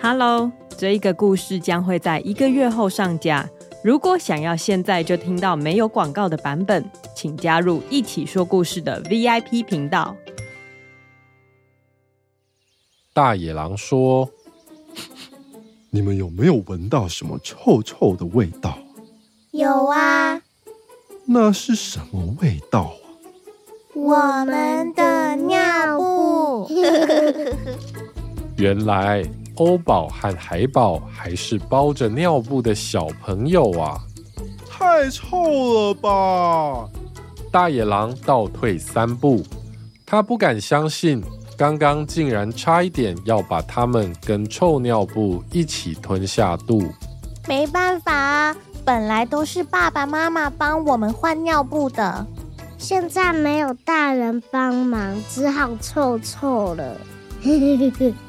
Hello，这一个故事将会在一个月后上架。如果想要现在就听到没有广告的版本，请加入一起说故事的 VIP 频道。大野狼说：“你们有没有闻到什么臭臭的味道？”“有啊。”“那是什么味道啊？”“我们的尿布。”原来。欧宝和海宝还是包着尿布的小朋友啊！太臭了吧！大野狼倒退三步，他不敢相信，刚刚竟然差一点要把他们跟臭尿布一起吞下肚。没办法啊，本来都是爸爸妈妈帮我们换尿布的，现在没有大人帮忙，只好臭臭了。